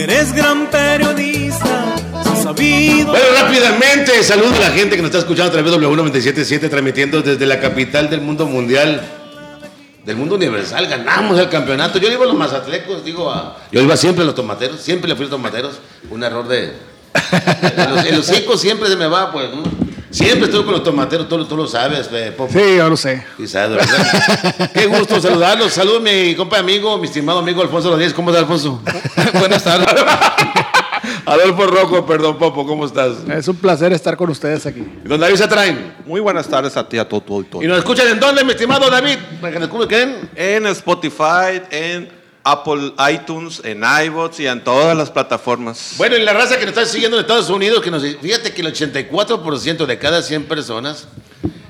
eres gran periodista, sabido. Bueno, rápidamente, saludo a la gente que nos está escuchando a través de W977, transmitiendo desde la capital del mundo mundial, del mundo universal. Ganamos el campeonato. Yo iba a los mazatlecos, digo, a, yo iba siempre a los tomateros, siempre le fui a los tomateros. Un error de. En los, en siempre se me va, pues. Siempre estoy con los tomateros, tú, tú lo sabes, eh, Popo. Sí, yo lo sé. Quizás, de verdad. Qué gusto saludarlos. Saludos, mi compa amigo, mi estimado amigo Alfonso Rodríguez. ¿Cómo estás, Alfonso? Buenas tardes. Adolfo Rojo, perdón, Popo, ¿cómo estás? Es un placer estar con ustedes aquí. ¿Y ¿Don David se traen? Muy buenas tardes a ti, a todo, todo, todo. ¿Y nos escuchan en dónde, mi estimado David? Para que nos escuchen. En Spotify, en Apple iTunes, en iBots y en todas las plataformas. Bueno, y la raza que nos está siguiendo en Estados Unidos, que nos fíjate que el 84% de cada 100 personas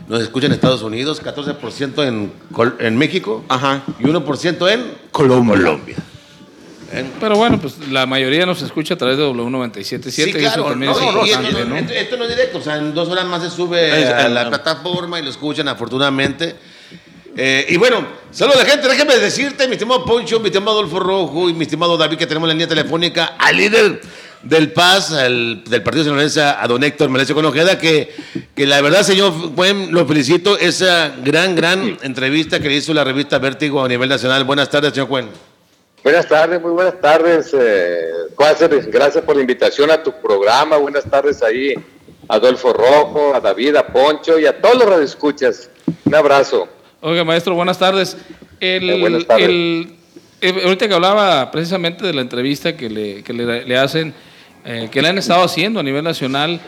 nos escuchan en Estados Unidos, 14% en, Col- en México Ajá. y 1% en Colombia. Pero bueno, pues la mayoría nos escucha a través de W977. Sí, y eso claro, también no, es no, y esto, importante, no, ¿no? esto- esto no es directo, o sea, en dos horas más se sube Es- a eh, la eh. plataforma y lo escuchan afortunadamente. Eh, y bueno, saludos a la gente, déjame decirte, mi estimado Poncho, mi estimado Adolfo Rojo y mi estimado David, que tenemos en la línea telefónica al líder del PAS, al- del Partido Sinaloense, a don Héctor Melesio con Ojeda, que, que la verdad, señor Buen, lo felicito, esa gran, gran entrevista que le hizo la revista Vértigo a nivel nacional. Buenas tardes, señor Cuen. Buenas tardes, muy buenas tardes, eh. Gracias por la invitación a tu programa. Buenas tardes ahí Adolfo Rojo, a David, a Poncho y a todos los radioescuchas. Un abrazo. Oiga, maestro, buenas tardes. El, Eh, buenas tardes. el- eh, ahorita que hablaba precisamente de la entrevista que le, que le, le hacen, eh, que le han estado haciendo a nivel nacional,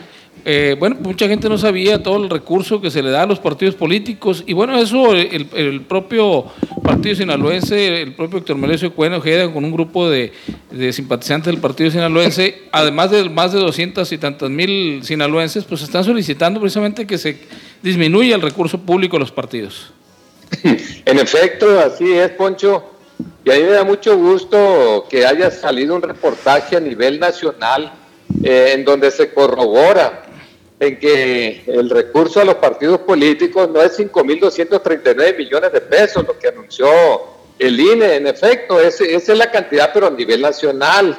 eh, bueno, mucha gente no sabía todo el recurso que se le da a los partidos políticos y bueno, eso el, el propio partido sinaloense, el propio Héctor Melesio Cuen Ojeda con un grupo de, de simpatizantes del partido sinaloense, además de más de 200 y tantas mil sinaloenses, pues están solicitando precisamente que se disminuya el recurso público a los partidos. En efecto, así es, Poncho. Y a mí me da mucho gusto que haya salido un reportaje a nivel nacional eh, en donde se corrobora en que el recurso a los partidos políticos no es 5.239 millones de pesos, lo que anunció el INE. En efecto, ese- esa es la cantidad, pero a nivel nacional.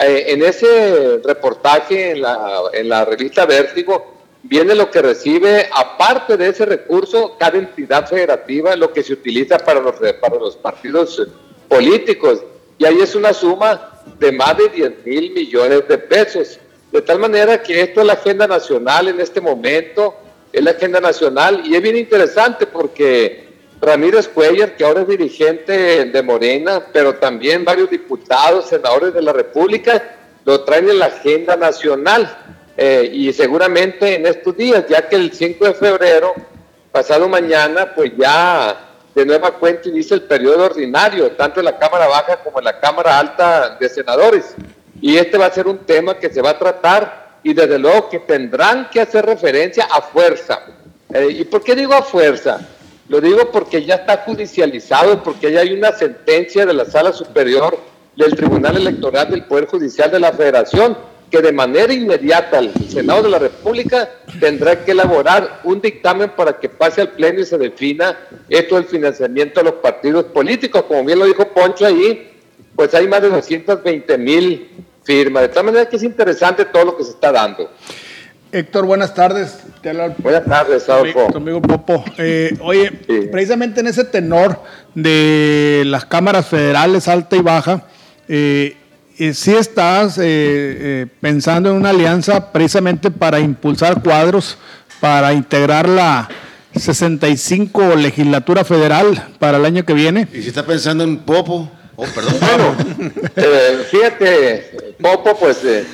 Eh, en ese reportaje en la, en la revista Vértigo viene lo que recibe, aparte de ese recurso, cada entidad federativa, lo que se utiliza para los, para los partidos políticos. Y ahí es una suma de más de 10 mil millones de pesos. De tal manera que esto es la agenda nacional en este momento, es la agenda nacional y es bien interesante porque Ramírez Cuellar, que ahora es dirigente de Morena, pero también varios diputados, senadores de la República, lo traen en la agenda nacional. Eh, y seguramente en estos días, ya que el 5 de febrero, pasado mañana, pues ya de nueva cuenta inicia el periodo ordinario, tanto en la Cámara Baja como en la Cámara Alta de Senadores. Y este va a ser un tema que se va a tratar y desde luego que tendrán que hacer referencia a fuerza. Eh, ¿Y por qué digo a fuerza? Lo digo porque ya está judicializado, porque ya hay una sentencia de la Sala Superior del Tribunal Electoral del Poder Judicial de la Federación que de manera inmediata el Senado de la República tendrá que elaborar un dictamen para que pase al Pleno y se defina esto del financiamiento de los partidos políticos. Como bien lo dijo Poncho ahí, pues hay más de 220 mil firmas. De tal manera que es interesante todo lo que se está dando. Héctor, buenas tardes. Te habla el Buenas tardes, Adolfo. tu amigo Popo. Eh, oye, Sí. precisamente en ese tenor de las cámaras federales alta y baja, eh, eh, sí estás eh, eh, pensando en una alianza precisamente para impulsar cuadros, para integrar la 65 legislatura federal para el año que viene. Y si está pensando en Popo, oh, perdón. Eh, fíjate, Popo, pues eh,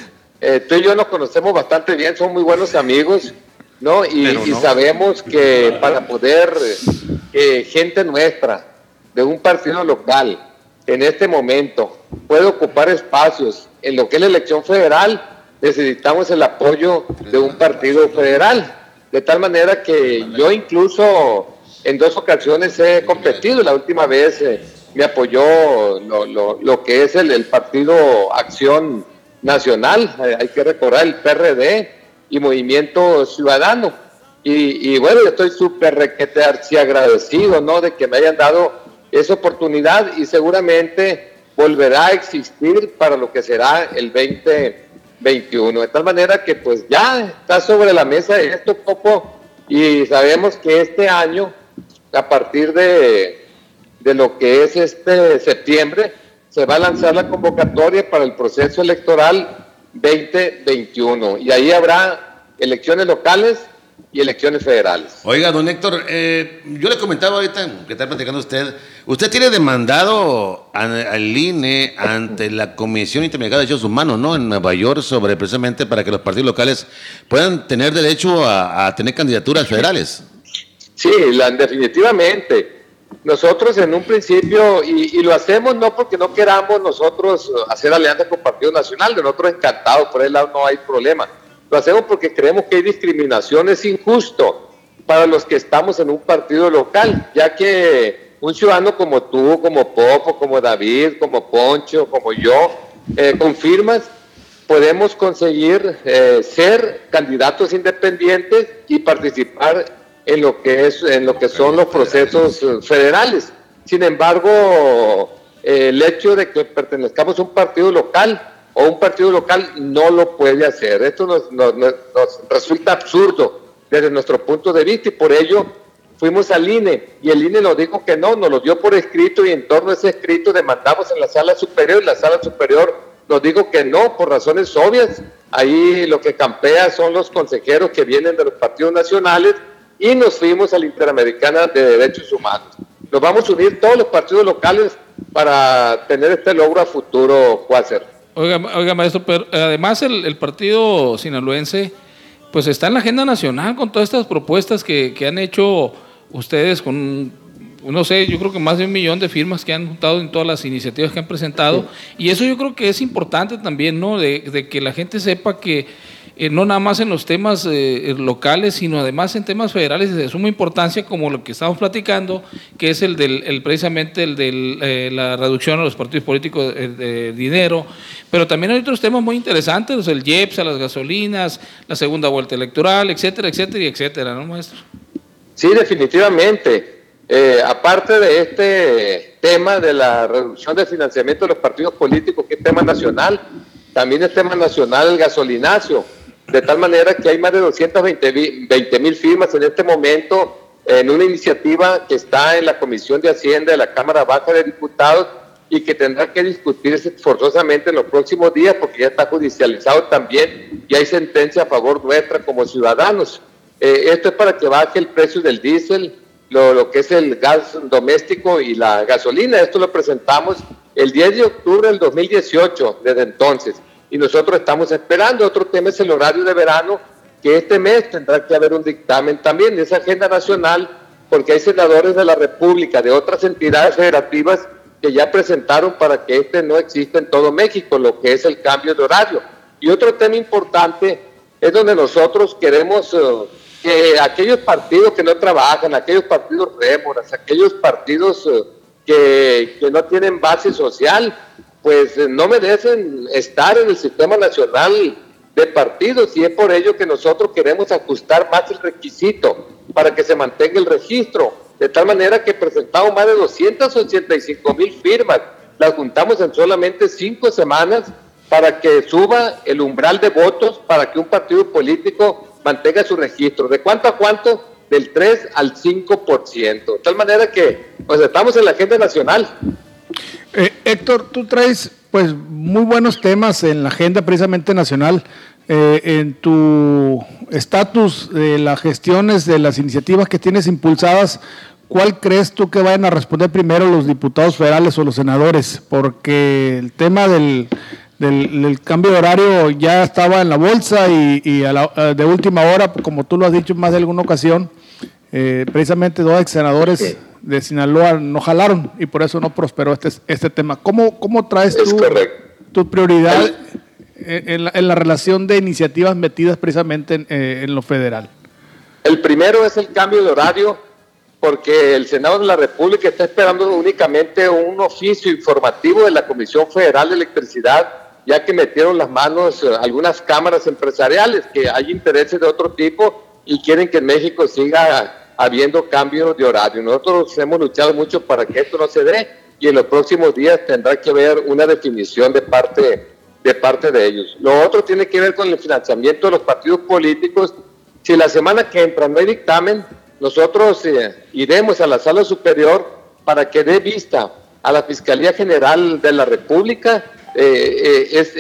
eh, tú y yo nos conocemos bastante bien, somos muy buenos amigos, ¿no? Y, sabemos que para poder, eh, gente nuestra, de un partido local, en este momento, puede ocupar espacios en lo que es la elección federal, necesitamos el apoyo de un partido federal. De tal manera que yo incluso en dos ocasiones he competido. La última vez eh, me apoyó lo, que es el, partido Acción Nacional, eh, hay que recordar el PRD y Movimiento Ciudadano. Y, bueno, yo estoy súper requete agradecido, ¿no? De que me hayan dado esa oportunidad y seguramente volverá a existir para lo que será el 2021. De tal manera que pues ya está sobre la mesa esto, Popo, y sabemos que este año, a partir de, de lo que es este septiembre, se va a lanzar la convocatoria para el proceso electoral 2021 y ahí habrá elecciones locales y elecciones federales. Oiga, don Héctor, eh, yo le comentaba ahorita que está platicando usted, usted tiene demandado al INE ante la Comisión Interamericana de Derechos Humanos, ¿no? En Nueva York, sobre precisamente para que los partidos locales puedan tener derecho a, a tener candidaturas federales. Sí, la, definitivamente. Nosotros en un principio, y, y, lo hacemos no porque no queramos nosotros hacer alianza con Partido Nacional, de nosotros encantados, por el lado no hay problema lo hacemos porque creemos que hay discriminación, es injusto para los que estamos en un partido local, ya que un ciudadano como tú, como Popo, como David, como Poncho, como yo, eh, con firmas, podemos conseguir eh, ser candidatos independientes y participar en lo que es en lo que son los procesos federales. Sin embargo, el hecho de que pertenezcamos a un partido local o un partido local no lo puede hacer. Esto nos, resulta absurdo desde nuestro punto de vista y por ello fuimos al INE y el INE nos dijo que no, nos lo dio por escrito y en torno a ese escrito demandamos en la sala superior y la sala superior nos dijo que no, por razones obvias. Ahí lo que campea son los consejeros que vienen de los partidos nacionales y nos fuimos a la Interamericana de Derechos Humanos. Nos vamos a unir todos los partidos locales para tener este logro a futuro, Cuácer. Oiga, oiga, maestro, pero además el, el, partido sinaloense, pues está en la agenda nacional con todas estas propuestas que, que, han hecho ustedes con, no sé, yo creo que más de un millón de firmas que han juntado en todas las iniciativas que han presentado. Y eso yo creo que es importante también, ¿no? De, de que la gente sepa que eh, no nada más en los temas eh, locales, sino además en temas federales de suma importancia, como lo que estamos platicando, que es el del, el, precisamente el de eh, la reducción a los partidos políticos de, dinero, pero también hay otros temas muy interesantes, el IEPS, a las gasolinas, la segunda vuelta electoral, etcétera, etcétera, y etcétera, ¿no, maestro? Sí, definitivamente. Eh, aparte de este tema de la reducción del financiamiento de los partidos políticos, que es tema nacional, también es tema nacional el gasolinazo de tal manera que hay más de 220 mil firmas en este momento en una iniciativa que está en la Comisión de Hacienda de la Cámara Baja de Diputados y que tendrá que discutirse forzosamente en los próximos días porque ya está judicializado también y hay sentencia a favor nuestra como ciudadanos. Eh, esto es para que baje el precio del diésel, lo, lo, que es el gas doméstico y la gasolina. Esto lo presentamos el 10 de octubre del 2018, desde entonces y nosotros estamos esperando. Otro tema es el horario de verano, que este mes tendrá que haber un dictamen también de esa agenda nacional, porque hay senadores de la República, de otras entidades federativas, que ya presentaron para que este no exista en todo México, lo que es el cambio de horario. Y otro tema importante es donde nosotros queremos uh, que aquellos partidos que no trabajan, aquellos partidos rémoras, aquellos partidos uh, que, que no tienen base social, pues eh, no merecen estar en el sistema nacional de partidos y es por ello que nosotros queremos ajustar más el requisito para que se mantenga el registro, de tal manera que presentamos más de 285 mil firmas, las juntamos en solamente cinco semanas para que suba el umbral de votos para que un partido político mantenga su registro. ¿De cuánto a cuánto? Del 3 al 5%. De tal manera que pues estamos en la agenda nacional. Eh, Héctor, tú traes pues muy buenos temas en la agenda precisamente nacional. Eh, en tu estatus de las gestiones de las iniciativas que tienes impulsadas, ¿cuál crees tú que vayan a responder primero los diputados federales o los senadores? Porque el tema del, del, cambio de horario ya estaba en la bolsa y, a la, de última hora, como tú lo has dicho en más de alguna ocasión, eh, precisamente dos ex senadores de Sinaloa no jalaron y por eso no prosperó este, este tema. ¿Cómo, cómo traes tú tu prioridad en la, en la, relación de iniciativas metidas precisamente en, eh, en, lo federal? El primero es el cambio de horario, porque el Senado de la República está esperando únicamente un oficio informativo de la Comisión Federal de Electricidad, ya que metieron las manos eh, algunas cámaras empresariales que hay intereses de otro tipo y quieren que México siga habiendo cambios de horario. Nosotros hemos luchado mucho para que esto no se dé y en los próximos días tendrá que haber una definición de parte, de parte de ellos. Lo otro tiene que ver con el financiamiento de los partidos políticos. Si la semana que entra no hay dictamen, nosotros eh, iremos a la sala superior para que dé vista a la Fiscalía General de la República eh, eh, es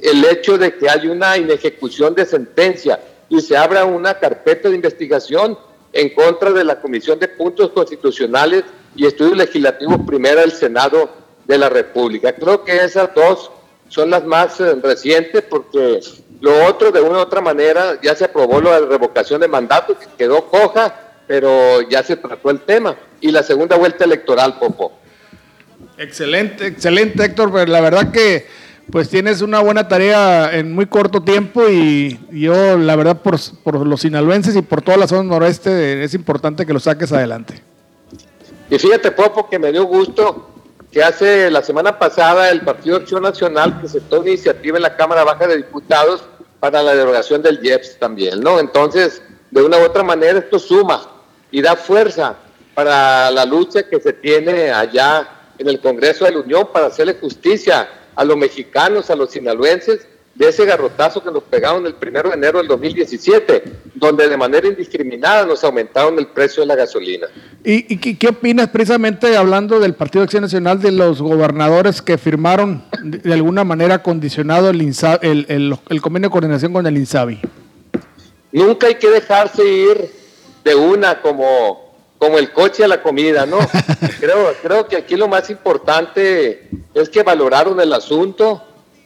el hecho de que hay una inejecución de sentencia y se abra una carpeta de investigación en contra de la Comisión de Puntos Constitucionales y Estudios Legislativos Primera del Senado de la República. Creo que esas dos son las más eh, recientes porque lo otro de una u otra manera ya se aprobó la revocación de mandato que quedó coja, pero ya se trató el tema. Y la segunda vuelta electoral, Popo. Excelente, excelente Héctor, pero la verdad que pues tienes una buena tarea en muy corto tiempo y yo la verdad por, por los sinaloenses y por toda la zona noroeste es importante que lo saques adelante. Y fíjate, Popo, que me dio gusto que hace la semana pasada el Partido Acción Nacional presentó una iniciativa en la Cámara Baja de Diputados para la derogación del IEPS también, ¿no? Entonces, de una u otra manera, esto suma y da fuerza para la lucha que se tiene allá en el Congreso de la Unión para hacerle justicia a los mexicanos, a los sinaloenses, de ese garrotazo que nos pegaron el primero de enero del 2017, donde de manera indiscriminada nos aumentaron el precio de la gasolina. ¿Y, qué, opinas precisamente hablando del Partido de Acción Nacional de los gobernadores que firmaron de, alguna manera condicionado el, el, el, convenio de coordinación con el INSABI? Nunca hay que dejarse ir de una como, como el coche a la comida, ¿no? creo, creo que aquí lo más importante es que valoraron el asunto,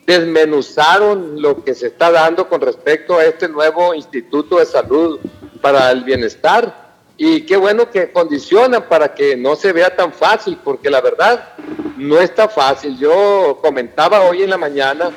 desmenuzaron lo que se está dando con respecto a este nuevo Instituto de Salud para el Bienestar. Y qué bueno que condicionan para que no se vea tan fácil, porque la verdad no está fácil. Yo comentaba hoy en la mañana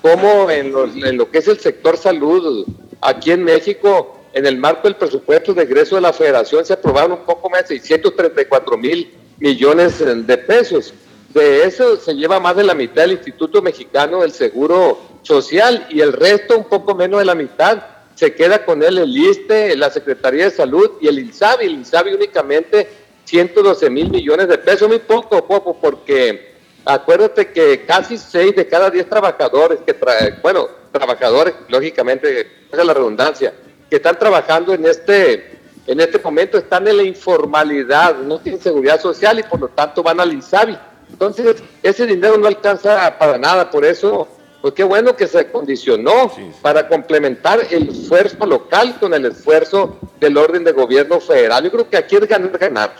cómo en lo, que es el sector salud aquí en México, en el marco del presupuesto de egreso de la federación, se aprobaron un poco más de 634 mil millones de pesos. De eso se lleva más de la mitad el Instituto Mexicano del Seguro Social y el resto, un poco menos de la mitad, se queda con él el ISTE, la Secretaría de Salud y el INSABI. El INSABI únicamente 112 mil millones de pesos, muy poco, poco, porque acuérdate que casi 6 de cada 10 trabajadores, que bueno, trabajadores, lógicamente, es la redundancia, que están trabajando en este, en este momento están en la informalidad, no tienen seguridad social y por lo tanto van al INSABI entonces, ese dinero no alcanza para nada, por eso, pues qué bueno que se condicionó para complementar el esfuerzo local con el esfuerzo del orden de gobierno federal. Yo creo que aquí es ganar, ganar.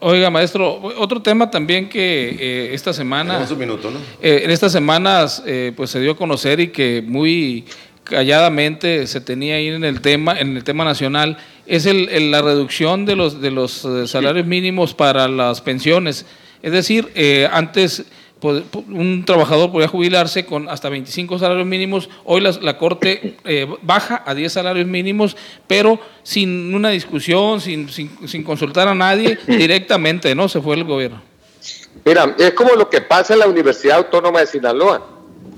oiga, maestro, otro tema también que eh, esta semana... Un minuto, ¿no? Eh, en estas semanas, eh, pues se dio a conocer y que muy calladamente se tenía ahí en el tema, en el tema nacional, es el, la reducción de los, de los salarios mínimos para las pensiones. Es decir, eh, antes un trabajador podía jubilarse con hasta 25 salarios mínimos, hoy la, Corte eh, baja a 10 salarios mínimos, pero sin una discusión, sin, sin, consultar a nadie, directamente, ¿no? Se fue el gobierno. Mira, es como lo que pasa en la Universidad Autónoma de Sinaloa.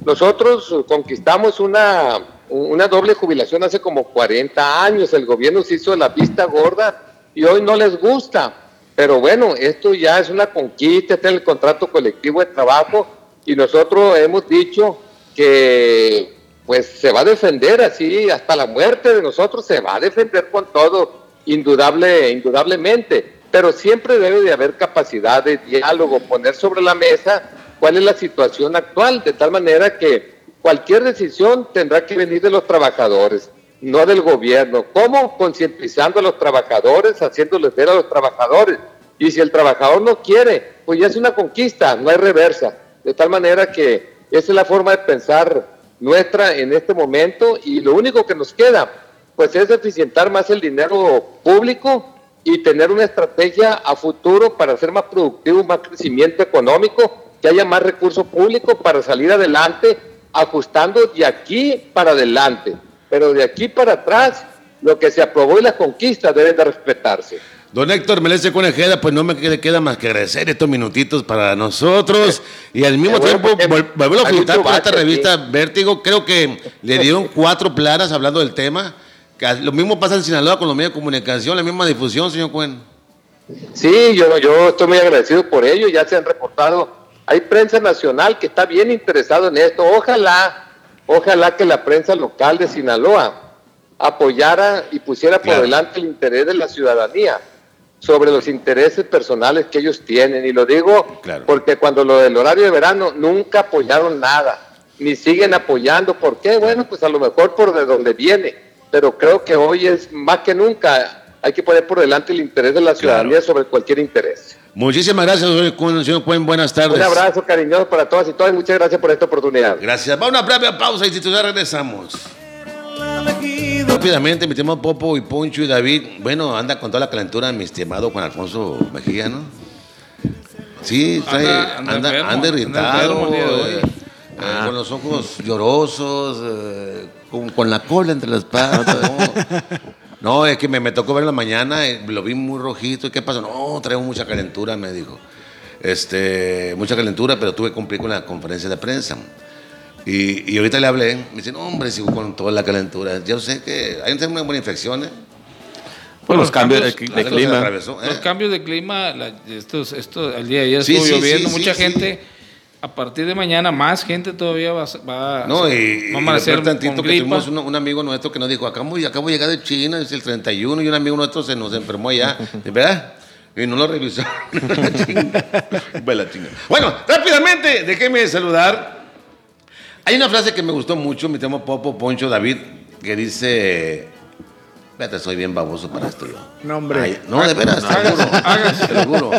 Nosotros conquistamos una, una doble jubilación hace como 40 años, el gobierno se hizo la vista gorda y hoy no les gusta. Pero bueno, esto ya es una conquista, está en el contrato colectivo de trabajo. Y nosotros hemos dicho que pues se va a defender así hasta la muerte de nosotros, se va a defender con todo, indudable, indudablemente, pero siempre debe de haber capacidad de diálogo, poner sobre la mesa cuál es la situación actual, de tal manera que cualquier decisión tendrá que venir de los trabajadores no del gobierno. ¿Cómo? Concientizando a los trabajadores, haciéndoles ver a los trabajadores. Y si el trabajador no quiere, pues ya es una conquista, no hay reversa. De tal manera que esa es la forma de pensar nuestra en este momento y lo único que nos queda, pues es eficientar más el dinero público y tener una estrategia a futuro para hacer más productivo, más crecimiento económico, que haya más recursos públicos para salir adelante, ajustando de aquí para adelante pero de aquí para atrás, lo que se aprobó y las conquistas deben de respetarse. Don Héctor Melece Conejeda, pues no me queda más que agradecer estos minutitos para nosotros y al mismo tiempo volver a felicitar por esta revista Vértigo. Creo que le dieron cuatro planas hablando del tema. Lo mismo pasa en Sinaloa con los medios de comunicación, la misma difusión, señor Cuen. Sí, yo, yo estoy muy agradecido por ello, ya se han reportado. Hay prensa nacional que está bien interesado en esto. Ojalá, ojalá que la prensa local de Sinaloa apoyara y pusiera por delante el interés de la ciudadanía sobre los intereses personales que ellos tienen. Y lo digo Claro. porque cuando lo del horario de verano nunca apoyaron nada, ni siguen apoyando. ¿Por qué? Bueno, pues a lo mejor por de donde viene, pero creo que hoy es más que nunca. Hay que poner por delante el interés de la ciudadanía sobre cualquier interés. Muchísimas gracias, señor Cuen. Buenas tardes. Un abrazo cariñoso para todas y todas y muchas gracias por esta oportunidad. Gracias. Va una breve pausa y ya regresamos. Rápidamente, mi estimado Popo y Poncho y David. Bueno, anda con toda la calentura mi estimado Juan Alfonso Mejía, ¿no? Sí, trae, Anda- anda, anda anda, enfermo, anda irritado, eh, eh, con los ojos llorosos, eh, con, con la cola entre las patas. No, No, es que me, me tocó ver en la mañana, eh, lo vi muy rojito. ¿Y qué pasó? No, traigo mucha calentura, me dijo. Este, mucha calentura, pero tuve que cumplir con la conferencia de prensa. Y, y ahorita le hablé, me dice, no, hombre, sigo con toda la calentura. Yo sé que hay una buena infección, ¿eh? Pues los los cambios de, cambios- clima. atravesó, ¿eh? Los cambios de clima, la- estos, esto, el día de ayer Sí, estuvo sí, lloviendo, sí, mucha sí, gente, a partir de mañana más gente todavía va, a- va, No, y, va y a tantito con que tuvimos un, un amigo nuestro que nos dijo, acabo, acabo de llegar de China, es el 31, y un amigo nuestro se nos enfermó allá, ¿verdad? Y no lo chinga. bueno, rápidamente, déjeme saludar. Hay una frase que me gustó mucho, mi temo Popo, Poncho, David, que dice, Fíjate, soy bien baboso para esto yo. No, hombre. Ay, no, de veras, te lo juro. hágase. Te lo juro.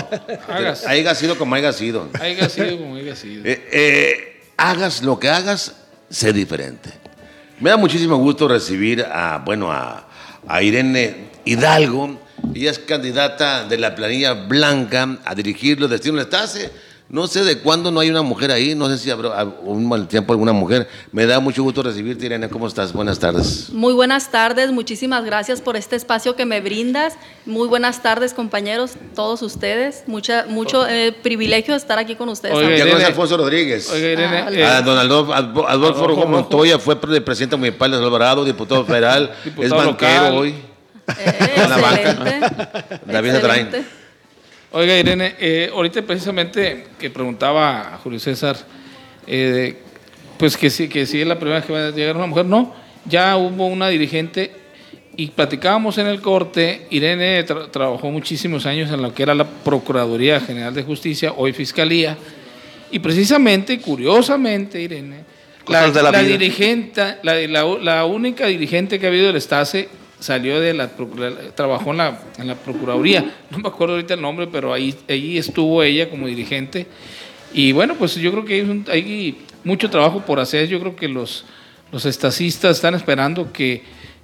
Hágase. Haiga sido como haya sido. Haiga sido como haya sido. Eh, eh, hagas lo que hagas, sé diferente. Me da muchísimo gusto recibir a, bueno, a, a Irene Hidalgo. Ella es candidata de la planilla blanca a dirigir los destinos del Estase. No sé de cuándo no hay una mujer ahí, no sé si habrá un mal tiempo alguna mujer. Me da mucho gusto recibirte, Irene. ¿Cómo estás? Buenas tardes. Muy buenas tardes, muchísimas gracias por este espacio que me brindas. Muy buenas tardes, compañeros, todos ustedes. Mucha, mucho eh, privilegio estar aquí con ustedes. Oiga, Ya también. conoce a. Alfonso Rodríguez. Oiga, Irene, Ah, eh, a don Adolfo, Adolfo Adolfo. Montoya fue pre- presidente municipal de Alvarado, diputado federal, es Diputado banquero local. hoy. Eh, En la banca. excelente. David Atrain. excelente. Oiga, Irene, eh, ahorita precisamente que preguntaba a Julio César, eh, pues que sí, que sí es la primera vez que va a llegar una mujer. No, ya hubo una dirigente y platicábamos en el corte. Irene tra- trabajó muchísimos años en lo que era la Procuraduría General de Justicia, hoy Fiscalía. Y precisamente, curiosamente, Irene, la, la la dirigente, la, la- la única dirigente que ha habido del Estase salió de la, trabajó en la, en la Procuraduría, no me acuerdo ahorita el nombre, pero ahí, ahí estuvo ella como dirigente. Y bueno, pues yo creo que hay, un- hay mucho trabajo por hacer, yo creo que los, los estacistas están esperando que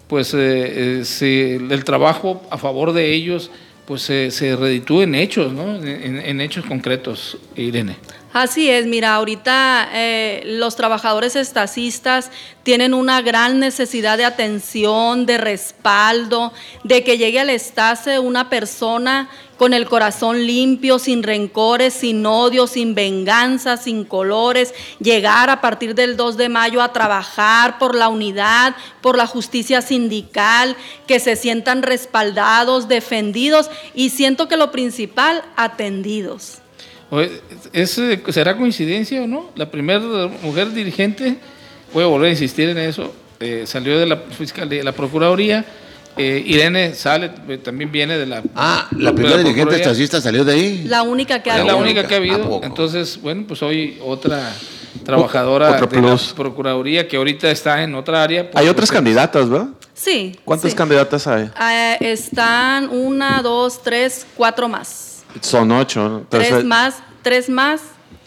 pues eh, eh, se- el trabajo a favor de ellos pues se se reditúe en hechos, ¿no? En- en hechos concretos, Irene. Así es, mira, ahorita eh, los trabajadores estacistas tienen una gran necesidad de atención, de respaldo, de que llegue al Estase una persona con el corazón limpio, sin rencores, sin odio, sin venganza, sin colores, llegar a partir del 2 de mayo a trabajar por la unidad, por la justicia sindical, que se sientan respaldados, defendidos y siento que lo principal, atendidos. Oye, ¿es, eh, ¿Será coincidencia o no? La primera mujer dirigente, voy a volver a insistir en eso, eh, salió de la fiscalía, la procuraduría. eh, Irene sale, eh, también viene de la. Ah, de la primera dirigente estacista salió de ahí. La única que ha la habido. única que ha ¿A habido. Entonces, bueno, pues hoy otra trabajadora de la Procuraduría que ahorita está en otra área. pues, Hay otras pues, candidatas, ¿verdad? Sí. ¿Cuántas sí. candidatas hay? Eh, están una, dos, tres, cuatro más. Son ocho. tres más, tres más.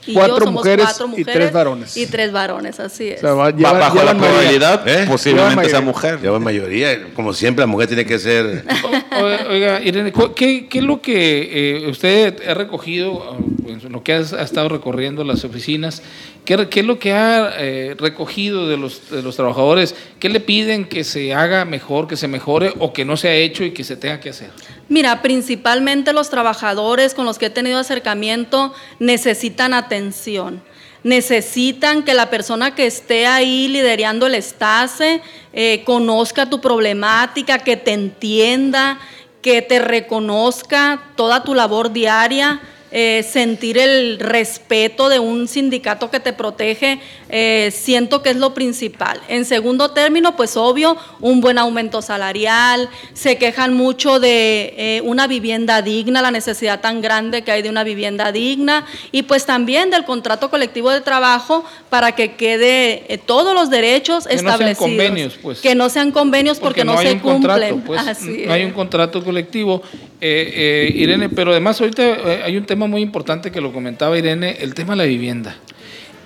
Y Cuatro yo somos mujeres cuatro y mujeres. tres varones. Y tres varones, así es. O sea, va- bajo la mayoría. probabilidad, ¿Eh? posiblemente sea mujer. Ya va mayoría, como siempre, la mujer tiene que ser. O- Oiga, Irene, cu- ¿qué, qué es lo que eh, usted ha recogido, en lo que has- ha, estado recorriendo las oficinas? ¿Qué, qué es lo que ha eh, recogido de los, de los trabajadores? ¿Qué le piden que se haga mejor, que se mejore o que no se ha hecho y que se tenga que hacer? Mira, principalmente los trabajadores con los que he tenido acercamiento necesitan atención. Necesitan que la persona que esté ahí liderando el estase eh, conozca tu problemática, que te entienda, que te reconozca toda tu labor diaria, eh, sentir el respeto de un sindicato que te protege, eh, siento que es lo principal. En segundo término, pues obvio, un buen aumento salarial, se quejan mucho de eh, una vivienda digna, la necesidad tan grande que hay de una vivienda digna, y pues también del contrato colectivo de trabajo para que quede todos los derechos Que no sean establecidos. convenios, pues. Que no sean convenios porque, no, se contrato, cumplen. pues, Así no hay es. un contrato colectivo. Irene, pero además ahorita hay un tema muy importante que lo comentaba Irene, el tema de la vivienda.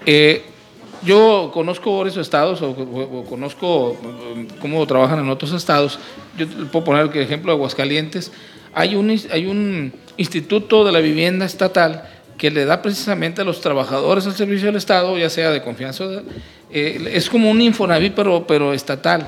Eh, yo conozco varios estados o, o- o conozco eh, cómo trabajan en otros estados. Yo puedo poner el ejemplo de Aguascalientes. Hay un, hay un instituto de la vivienda estatal que le da precisamente a los trabajadores al servicio del Estado, ya sea de confianza, eh, es como un Infonavit, pero, pero estatal.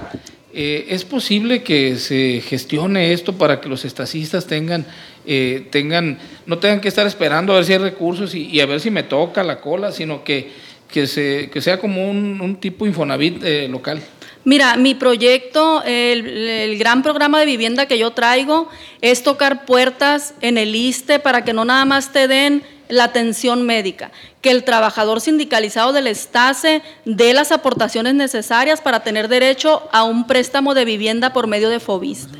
Eh, ¿Es posible que se gestione esto para que los estacistas tengan, eh, tengan, no tengan que estar esperando a ver si hay recursos y, a ver si me toca la cola, sino que, que, se, que sea como un, un tipo Infonavit eh, local? Mira, mi proyecto, el, gran programa de vivienda que yo traigo es tocar puertas en el ISTE para que no nada más te den la atención médica, que el trabajador sindicalizado del ESTASE dé las aportaciones necesarias para tener derecho a un préstamo de vivienda por medio de FOBISTE.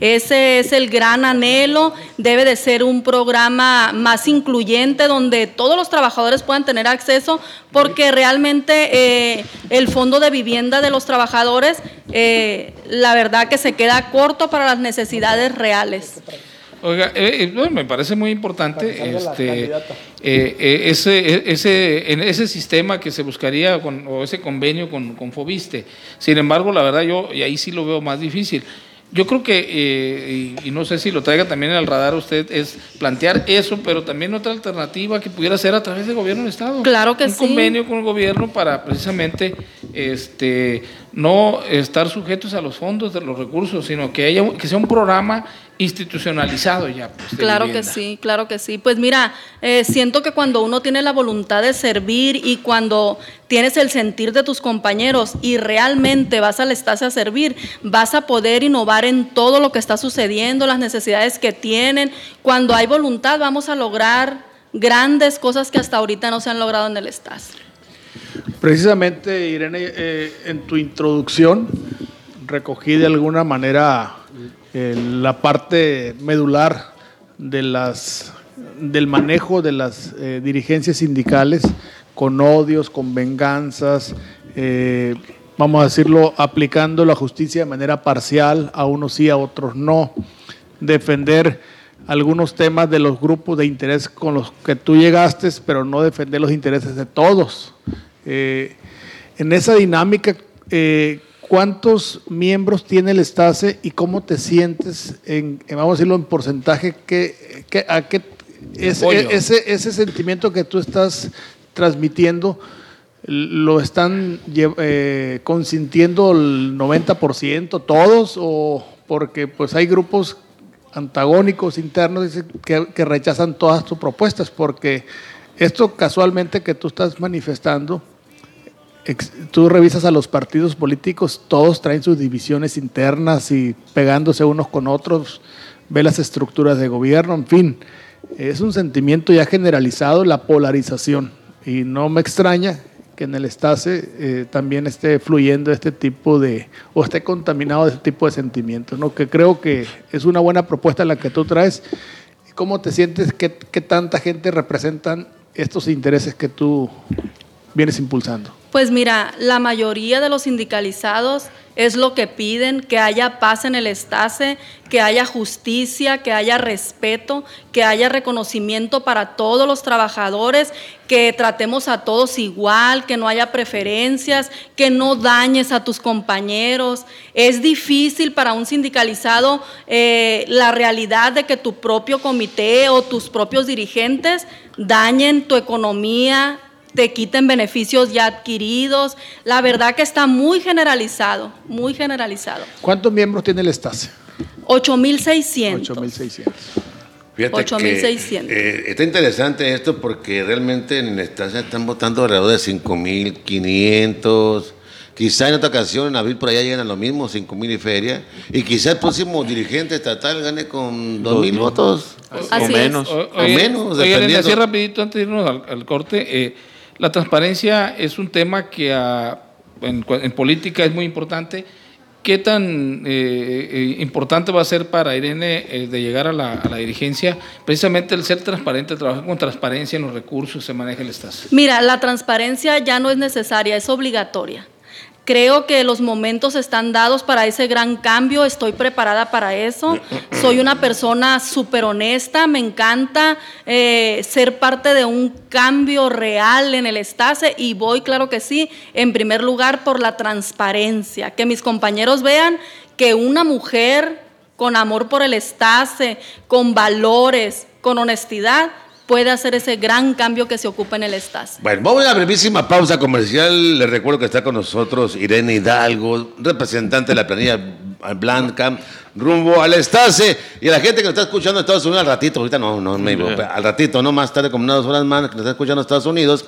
Ese es el gran anhelo, debe de ser un programa más incluyente donde todos los trabajadores puedan tener acceso porque realmente eh, el fondo de vivienda de los trabajadores, eh, la verdad que se queda corto para las necesidades reales. Oiga, eh, eh, bueno, me parece muy importante este, eh, eh, ese, eh, ese, en ese sistema que se buscaría con, o ese convenio con, con Fobiste. Sin embargo, la verdad yo, y ahí sí lo veo más difícil. Yo creo que, eh, y, y no sé si lo traiga también al radar usted, es plantear eso, pero también otra alternativa que pudiera ser a través del gobierno del Estado. Claro que Un sí. convenio con el gobierno para precisamente este, no estar sujetos a los fondos de los recursos, sino que, haya, un- que sea un programa institucionalizado ya. pues, de Claro que sí, claro que sí. Pues mira, eh, siento que cuando uno tiene la voluntad de servir y cuando tienes el sentir de tus compañeros y realmente vas al Estase a servir, vas a poder innovar en todo lo que está sucediendo, las necesidades que tienen. Cuando hay voluntad vamos a lograr grandes cosas que hasta ahorita no se han logrado en el Estase. Precisamente, Irene, eh, en tu introducción recogí de alguna manera eh, la parte medular de las, del manejo de las eh, dirigencias sindicales con odios, con venganzas, eh, vamos a decirlo, aplicando la justicia de manera parcial, a unos sí, a otros no, defender algunos temas de los grupos de interés con los que tú llegaste, pero no defender los intereses de todos. En esa dinámica, ¿cuántos miembros tiene el Estase y cómo te sientes, en, en, vamos a decirlo en porcentaje, que, que- a qué ese, ese, ese sentimiento que tú estás transmitiendo lo están eh, consintiendo el 90% todos o porque pues hay grupos antagónicos internos que, que rechazan todas tus propuestas porque esto casualmente que tú estás manifestando tú revisas a los partidos políticos, todos traen sus divisiones internas y pegándose unos con otros, ve las estructuras de gobierno, en fin, es un sentimiento ya generalizado la polarización y no me extraña que en el Estase eh, también esté fluyendo este tipo de, o esté contaminado de este tipo de sentimientos, ¿no? que creo que es una buena propuesta la que tú traes. ¿Cómo te sientes? ¿Qué, qué tanta gente representan estos intereses que tú vienes impulsando? Pues mira, la mayoría de los sindicalizados es lo que piden, que haya paz en el Estase, que haya justicia, que haya respeto, que haya reconocimiento para todos los trabajadores, que tratemos a todos igual, que no haya preferencias, que no dañes a tus compañeros. Es difícil para un sindicalizado eh, la realidad de que tu propio comité o tus propios dirigentes dañen tu economía, te quiten beneficios ya adquiridos. La verdad que está muy generalizado, muy generalizado. ¿Cuántos miembros tiene el Estase? 8.600. 8.600. Fíjate 8.600. que, eh, está interesante esto porque realmente en el Estado están votando alrededor de 5.500, Quizá en otra ocasión, en abril, por allá llegan a lo mismo, 5 mil y feria. Y quizá el próximo dirigente estatal gane con 2 mil votos. Así o menos. O- O menos, oye, dependiendo. así rapidito antes de irnos al, al corte, eh, la transparencia es un tema que en, en política es muy importante. ¿Qué tan eh, eh, importante va a ser para Irene eh, de llegar a la, dirigencia? Precisamente el ser transparente, trabajar con transparencia en los recursos se maneja el Estado. Mira, la transparencia ya no es necesaria, es obligatoria. Creo que los momentos están dados para ese gran cambio, estoy preparada para eso. Soy una persona súper honesta, me encanta eh, ser parte de un cambio real en el Estase y voy, claro que sí, en primer lugar por la transparencia, que mis compañeros vean que una mujer con amor por el Estase, con valores, con honestidad, puede hacer ese gran cambio que se ocupa en el Estase. Bueno, vamos a una brevísima pausa comercial. Les recuerdo que está con nosotros Irene Hidalgo, representante de la planilla blanca, rumbo al Estase. Y a la gente que nos está escuchando en Estados Unidos al ratito, ahorita no, no, me- al ratito, no más tarde, como unas horas más, que nos está escuchando en Estados Unidos,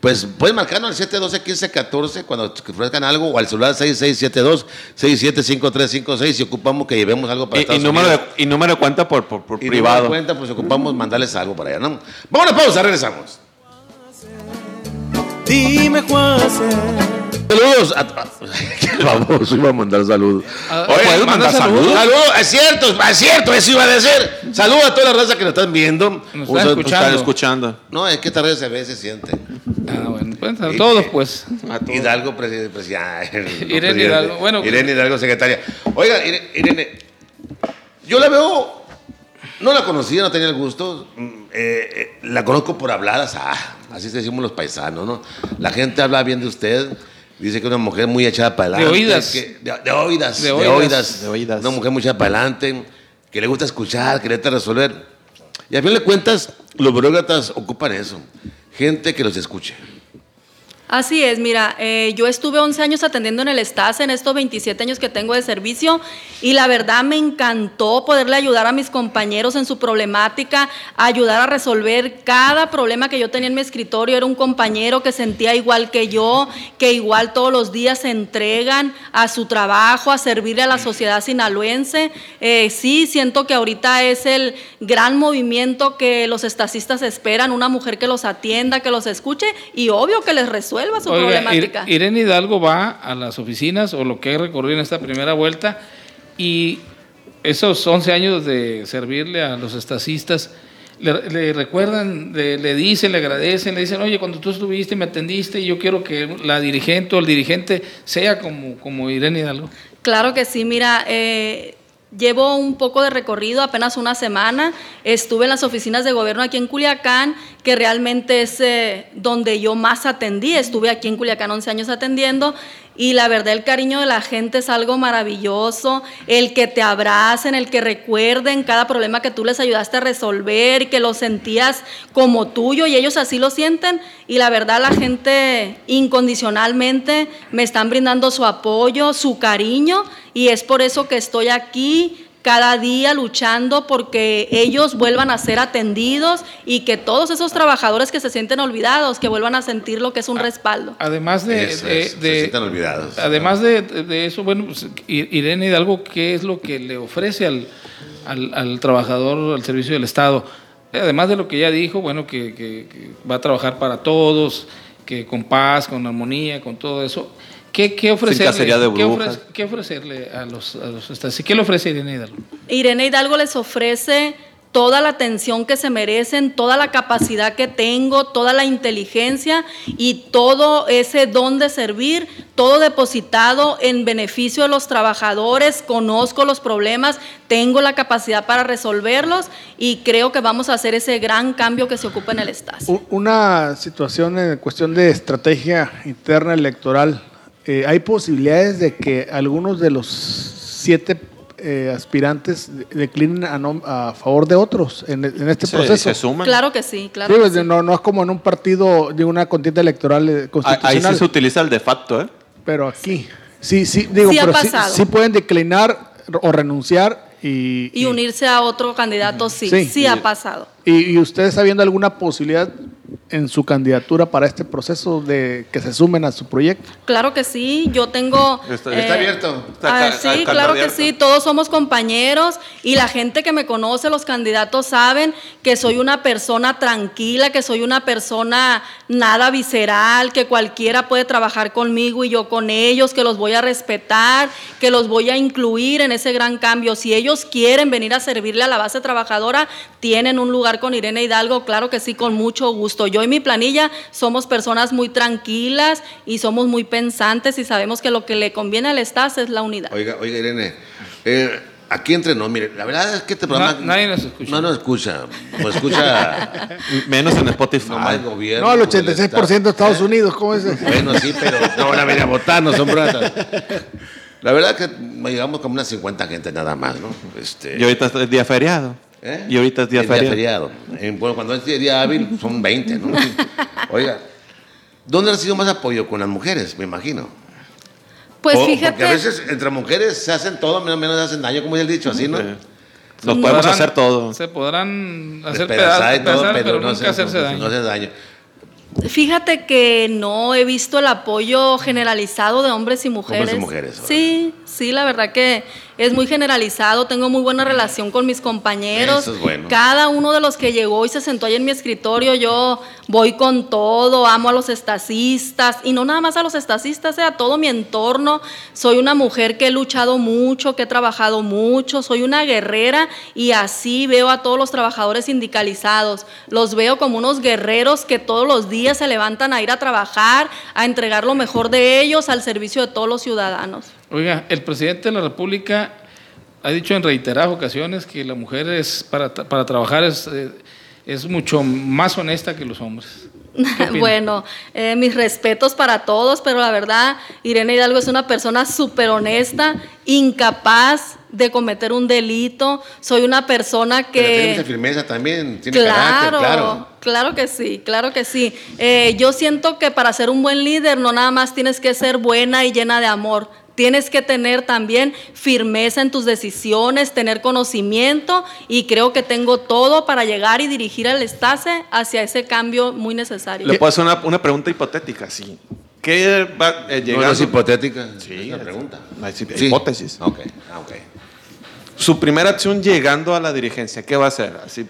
pues pueden marcarnos al 712-1514 cuando ofrezcan algo o al celular 6672-675356 si ocupamos que llevemos algo para Y, y número Unidos. de, y número de cuenta por, por, por Y privado. me cuenta, pues ocupamos mandarles algo para allá, ¿no? Vamos a pausa, regresamos. Dime, Juanse. Saludos. A, a- baboso, iba a mandar saludos. Ah, Oye, ¿puedes mandar saludos? Saludos, es cierto, es cierto, eso iba a decir. Saludos a toda la raza que nos están viendo. Nos están escuchando. Están escuchando. No, es que esta vez se ve, se siente. Ah, bueno, pues, a todos pues. Hidalgo, presi- presi- ay, no, Irene presidente. Hidalgo, bueno. Irene Hidalgo, secretaria. Oiga, Ire- Irene, yo la veo, no la conocía, no tenía el gusto. mm, eh, eh, la conozco por habladas, ah, así se decimos los paisanos, ¿no? La gente habla bien de usted. Dice que es una mujer muy echada para adelante. De oídas. que- de, de oídas. De De oídas. oídas. De oídas. Una mujer muy echada para adelante, que le gusta escuchar, que le gusta resolver. Y a fin de cuentas, los burócratas ocupan eso. Gente que los escuche. Así es, mira, eh, yo estuve 11 años atendiendo en el STAS en estos 27 años que tengo de servicio y la verdad me encantó poderle ayudar a mis compañeros en su problemática, ayudar a resolver cada problema que yo tenía en mi escritorio. Era un compañero que sentía igual que yo, que igual todos los días se entregan a su trabajo, a servirle a la sociedad sinaloense. Eh, sí, siento que ahorita es el gran movimiento que los estacistas esperan, una mujer que los atienda, que los escuche y obvio que les resuelva su Oiga, problemática. Ir- Irene Hidalgo va a las oficinas o lo que he recorrido en esta primera vuelta y esos 11 años de servirle a los estacistas, le, le recuerdan, le, le dicen, le agradecen, le dicen, oye, cuando tú estuviste me atendiste y yo quiero que la dirigente o el dirigente sea como, como Irene Hidalgo. Claro que sí, mira, eh, llevo un poco de recorrido, apenas una semana. Estuve en las oficinas de gobierno aquí en Culiacán, que realmente es eh, donde yo más atendí. Estuve aquí en Culiacán 11 años atendiendo. Y la verdad, el cariño de la gente es algo maravilloso. El que te abracen, el que recuerden cada problema que tú les ayudaste a resolver y que lo sentías como tuyo y ellos así lo sienten. Y la verdad, la gente incondicionalmente me están brindando su apoyo, su cariño. Y es por eso que estoy aquí cada día luchando porque ellos vuelvan a ser atendidos y que todos esos trabajadores que se sienten olvidados, que vuelvan a sentir lo que es un respaldo. Además de, Eso de- se olvidados. Además de, de eso, bueno, pues, Irene Hidalgo, ¿qué es lo que le ofrece al, al- al trabajador al servicio del Estado? Además de lo que ya dijo, bueno, que, que- que va a trabajar para todos, que con paz, con armonía, con todo eso. ¿Qué, qué ofrecerle? de ¿Qué, brujas. ofre- qué ofrecerle a los, a los? ¿Qué le ofrece Irene Hidalgo? Irene Hidalgo les ofrece toda la atención que se merecen, toda la capacidad que tengo, toda la inteligencia y todo ese don de servir, todo depositado en beneficio de los trabajadores, conozco los problemas, tengo la capacidad para resolverlos y creo que vamos a hacer ese gran cambio que se ocupa en el Estado. Una situación en cuestión de estrategia interna electoral. Eh, ¿Hay posibilidades de que algunos de los siete eh, aspirantes de- declinen a, nom- a favor de otros en, en este Se, proceso? se suman. Claro que sí, claro. Sí, que sí. no, no es como en un partido de una contienda electoral eh, Ahí- Ahí constitucional, sí se utiliza el de facto, ¿eh? pero aquí sí, sí, digo, Sí ha pero sí, pasado. sí pueden declinar o renunciar y, Y unirse a otro candidato, sí, Sí. sí, ha pasado. Y ¿Y, usted está viendo alguna posibilidad en su candidatura para este proceso de que se sumen a su proyecto? Claro que sí, yo tengo... Está- está abierto. Está ah, sí, claro que sí, todos somos compañeros y la gente que me conoce, los candidatos saben que soy una persona tranquila, que soy una persona nada visceral, que cualquiera puede trabajar conmigo y yo con ellos, que los voy a respetar, que los voy a incluir en ese gran cambio. Si ellos quieren venir a servirle a la base trabajadora, tienen un lugar con Irene Hidalgo, claro que sí, con mucho gusto. Yo y mi planilla somos personas muy tranquilas y somos muy pensantes y sabemos que lo que le conviene al Estado es la unidad. Oiga, oiga, Irene, eh, aquí entre no, mire, la verdad es que este programa... Na- nadie nos escucha. No nos escucha, nos escucha Menos en Spotify. nomás el gobierno. No, el del 86% de Estado. Estados ¿Eh? Unidos, ¿cómo es? Bueno, sí, pero no van a venir a votar, no son bratas. La verdad que llegamos como unas 50 gente nada más, ¿no? Este, Y ahorita es día feriado. ¿Eh? Y ahorita es día feriado. En- bueno, cuando es día hábil son 20, ¿no? Oiga, ¿dónde ha sido más apoyo con las mujeres, me imagino? Pues O- fíjate. Porque a veces entre mujeres se hacen todo, menos, menos hacen daño, como ya el dicho, así, ¿no? Sí. Nos podemos Podrán- hacer todo. Se podrán hacer pedazos, y todo, pedazar, pero, no nunca se- hacerse no- daño. No hace daño. Fíjate que no he visto el apoyo generalizado de hombres y mujeres. Hombres y mujeres, ahora. Sí, sí, la verdad que es muy generalizado. Tengo muy buena relación con mis compañeros. Eso es bueno. Cada uno de los que llegó y se sentó ahí en mi escritorio, yo voy con todo, amo a los estacistas y no nada más a los estacistas, eh, a todo mi entorno. Soy una mujer que he luchado mucho, que he trabajado mucho, soy una guerrera y así veo a todos los trabajadores sindicalizados. Los veo como unos guerreros que todos los días se levantan a ir a trabajar, a entregar lo mejor de ellos al servicio de todos los ciudadanos. Oiga, el presidente de la República ha dicho en reiteradas ocasiones que la mujer es para, para trabajar es, eh, es mucho más honesta que los hombres. Bueno, eh, mis respetos para todos, pero la verdad, Irene Hidalgo es una persona súper honesta, incapaz de cometer un delito. Soy una persona Pero tiene mucha que... firmeza también, tiene Claro, carácter, claro. claro que sí, claro que sí. Eh, yo siento que para ser un buen líder no nada más tienes que ser buena y llena de amor. Tienes que tener también firmeza en tus decisiones, tener conocimiento y creo que tengo todo para llegar y dirigir al Estase hacia ese cambio muy necesario. Le puedo hacer una, una pregunta hipotética, sí. ¿Qué va eh, llegando? no es hipotética, Sí, es es- pregunta. Sí, hipótesis. Ok, ah, ok. Su primera acción llegando a la dirigencia, ¿qué va a hacer? Así,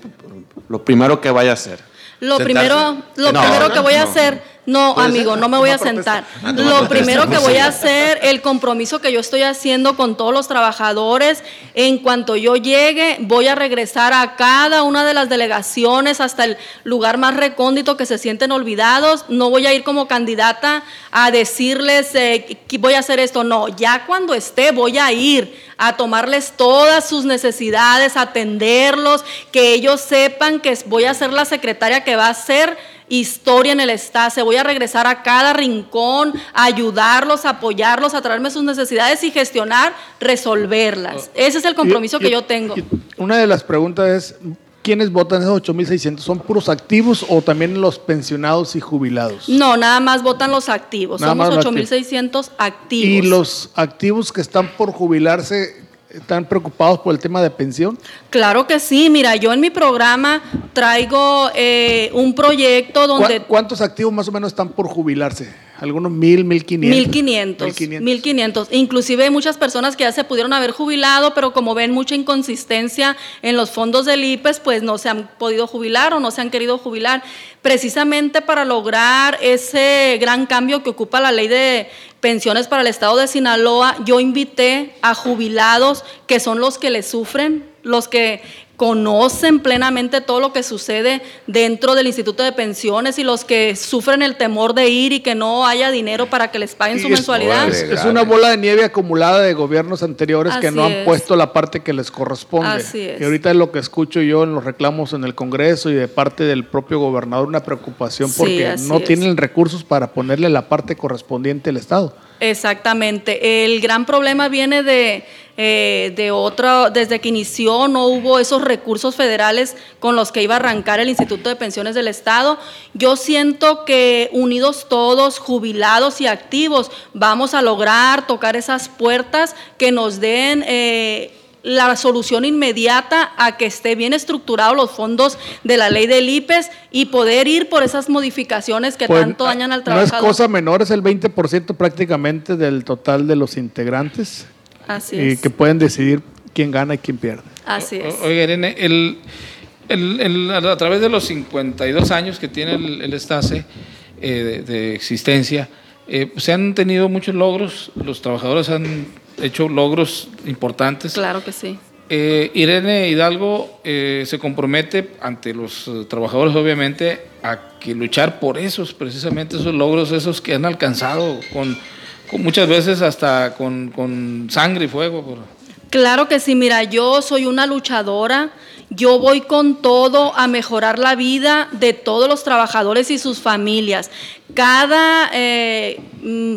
lo primero que vaya a hacer. Lo ¿Sentarse? primero, lo No, primero no, que voy a hacer, no, amigo, ser. no me voy a sentar. Ah, Lo primero que voy a hacer, el compromiso que yo estoy haciendo con todos los trabajadores, en cuanto yo llegue, voy a regresar a cada una de las delegaciones hasta el lugar más recóndito que se sienten olvidados. No voy a ir como candidata a decirles eh, que voy a hacer esto, no, ya cuando esté voy a ir a tomarles todas sus necesidades, atenderlos, que ellos sepan que voy a ser la secretaria que va a hacer historia en el Estado. Voy a regresar a cada rincón, a ayudarlos, a apoyarlos, a traerme sus necesidades y gestionar, resolverlas. Ese es el compromiso Y- que y- yo tengo. Una de las preguntas es, ¿quiénes votan esos 8.600? ¿Son puros activos o también los pensionados y jubilados? No, nada más votan los activos. Nada Somos más los 8.600 activos. ¿Y los activos que están por jubilarse están preocupados por el tema de pensión? Claro que sí. Mira, yo en mi programa traigo eh, un proyecto ¿Cuá- donde... ¿Cuántos activos más o menos están por jubilarse? ¿Algunos mil, mil quinientos? 1500, 1500. 1500. Inclusive hay muchas personas que ya se pudieron haber jubilado, pero como ven mucha inconsistencia en los fondos del IPES, pues no se han podido jubilar o no se han querido jubilar. Precisamente para lograr ese gran cambio que ocupa la ley de pensiones para el estado de Sinaloa, yo invité a jubilados que son los que le sufren, los que conocen plenamente todo lo que sucede dentro del Instituto de Pensiones y los que sufren el temor de ir y que no haya dinero para que les paguen su es- mensualidad. Es, una bola de nieve acumulada de gobiernos anteriores que no han es. puesto la parte que les corresponde. Así es. Y ahorita es lo que escucho yo en los reclamos en el Congreso y de parte del propio gobernador, una preocupación porque no es. tienen recursos para ponerle la parte correspondiente al Estado. Exactamente. El gran problema viene de, eh, de otro, desde que inició no hubo esos recursos federales con los que iba a arrancar el Instituto de Pensiones del Estado. Yo siento que unidos todos, jubilados y activos, vamos a lograr tocar esas puertas que nos den... eh, la solución inmediata a que esté bien estructurado los fondos de la ley del IPES y poder ir por esas modificaciones que Pues, tanto dañan al No trabajador. es cosa menor, es el 20% prácticamente del total de los integrantes Así y es. que pueden decidir quién gana y quién pierde. Así es. O- Oiga, Irene, el, el- el- a través de los 52 años que tiene el, el Estase eh, de, de existencia, eh, se han tenido muchos logros, los trabajadores han hecho logros importantes. Claro que sí. Eh, Irene Hidalgo eh, se compromete ante los eh, trabajadores, obviamente, a que luchar por esos, precisamente esos logros, esos que han alcanzado, con, con muchas veces hasta con, con sangre y fuego. por- Claro que sí, mira, yo soy una luchadora, yo voy con todo a mejorar la vida de todos los trabajadores y sus familias. Cada eh, mm,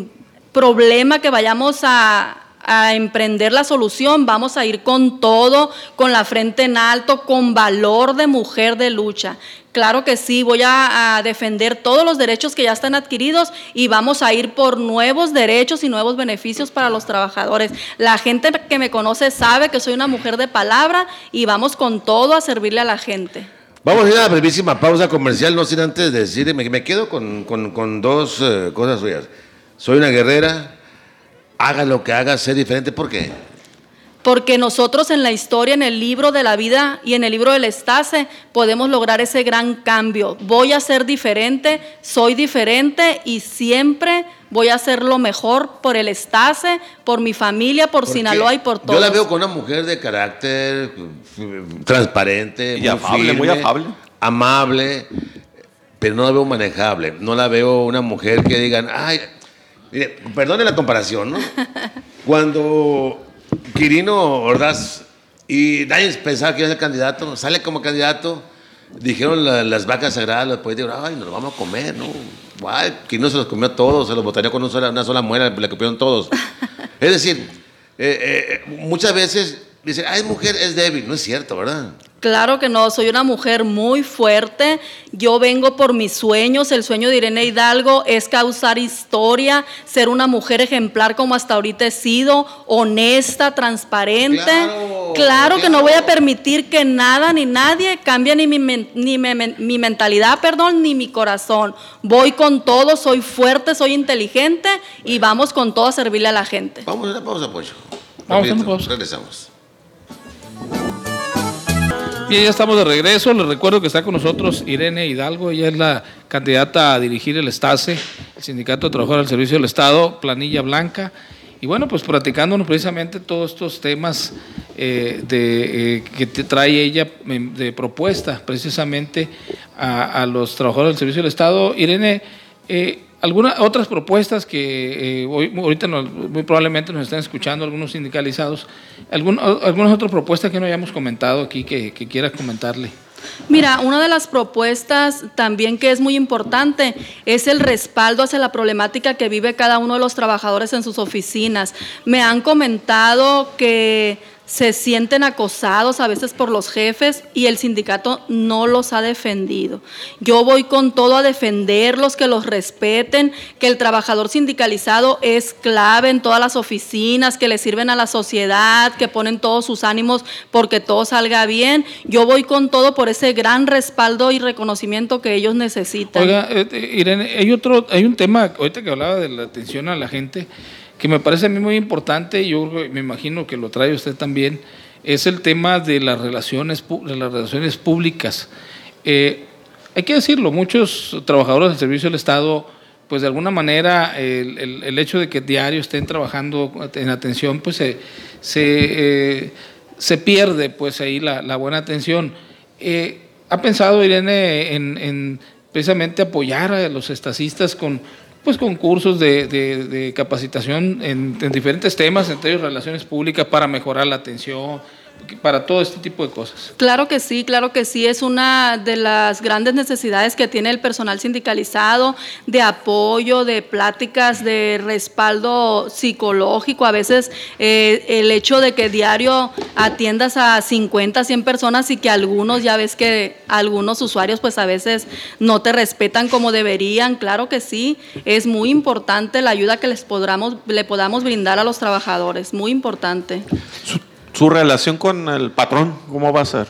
problema que vayamos a, a emprender la solución, vamos a ir con todo, con la frente en alto, con valor de mujer de lucha. Claro que sí, voy a, defender todos los derechos que ya están adquiridos y vamos a ir por nuevos derechos y nuevos beneficios para los trabajadores. La gente que me conoce sabe que soy una mujer de palabra y vamos con todo a servirle a la gente. Vamos a ir a la brevísima pausa comercial, no sin antes decir, me, me quedo con dos eh, cosas suyas. Soy una guerrera, haga lo que haga, sé diferente. ¿Por qué? Porque nosotros en la historia, en el libro de la vida y en el libro del Estase, podemos lograr ese gran cambio. Voy a ser diferente, soy diferente y siempre voy a hacer lo mejor por el Estase, por mi familia, por Porque Sinaloa y por todos. Yo la veo con una mujer de carácter eh, transparente, Y afable, muy afable. amable, pero no la veo manejable. No la veo una mujer que digan, ay, mire, perdone la comparación, ¿no? Cuando Quirino Ordaz y nadie pensaba que iba a ser candidato, sale como candidato, dijeron la- las vacas sagradas, los políticos, ay, nos lo vamos a comer, ¿no? Ay, Quirino se los comió todos, se los botaría con una sola, una sola muela, le comieron todos. Es decir, eh, eh, muchas veces dicen, ay, mujer es débil, no es cierto, ¿verdad? Claro que no, soy una mujer muy fuerte. Yo vengo por mis sueños. El sueño de Irene Hidalgo es causar historia, ser una mujer ejemplar como hasta ahorita he sido, honesta, transparente. Claro, Claro, que no voy a permitir que nada ni nadie cambie ni mi, ni me- mi mentalidad, perdón, ni mi corazón. Voy con todo, soy fuerte, soy inteligente y vamos con todo a servirle a la gente. Vamos a una pausa, Pocho. Vamos a una Rapidito, pausa. Regresamos. Bien, ya estamos de regreso. Les recuerdo que está con nosotros Irene Hidalgo. Ella es la candidata a dirigir el STASE, el Sindicato de Trabajadores al Servicio del Estado, Planilla Blanca. Y bueno, pues platicándonos precisamente todos estos temas eh, eh, que trae ella em, de propuesta precisamente a, a los trabajadores del Servicio del Estado. Irene, eh, ¿algunas otras propuestas que eh, hoy- ahorita nos- muy probablemente nos están escuchando algunos sindicalizados? ¿Algún, ¿Algunas otras propuestas que no hayamos comentado aquí que quieras comentarle? Mira, una de las propuestas también que es muy importante es el respaldo hacia la problemática que vive cada uno de los trabajadores en sus oficinas. Me han comentado que se sienten acosados a veces por los jefes y el sindicato no los ha defendido. Yo voy con todo a defenderlos, que los respeten, que el trabajador sindicalizado es clave en todas las oficinas, que le sirven a la sociedad, que ponen todos sus ánimos porque todo salga bien. Yo voy con todo por ese gran respaldo y reconocimiento que ellos necesitan. Oiga, eh, eh, Irene, hay otro, hay un tema, ahorita que hablaba de la atención a la gente, que me parece a mí muy importante, yo me imagino que lo trae usted también, es el tema de las relaciones, de las relaciones públicas. Eh, hay que decirlo, muchos trabajadores del servicio del Estado, pues de alguna manera el, el- el hecho de que diario estén trabajando en atención, pues se, se, eh, se pierde pues ahí la, la buena atención. Eh, ¿Ha pensado Irene en, en precisamente apoyar a los estacistas con pues con cursos de, de- de capacitación en, en diferentes temas, entre ellos relaciones públicas, para mejorar la atención, para todo este tipo de cosas? Claro que sí, claro que sí, es una de las grandes necesidades que tiene el personal sindicalizado, de apoyo, de pláticas, de respaldo psicológico. A veces eh, el hecho de que diario atiendas a 50, 100 personas y que algunos, ya ves que algunos usuarios pues a veces no te respetan como deberían, claro que sí, es muy importante la ayuda que les podamos, le podamos brindar a los trabajadores, muy importante. Su relación con el patrón, ¿cómo va a ser?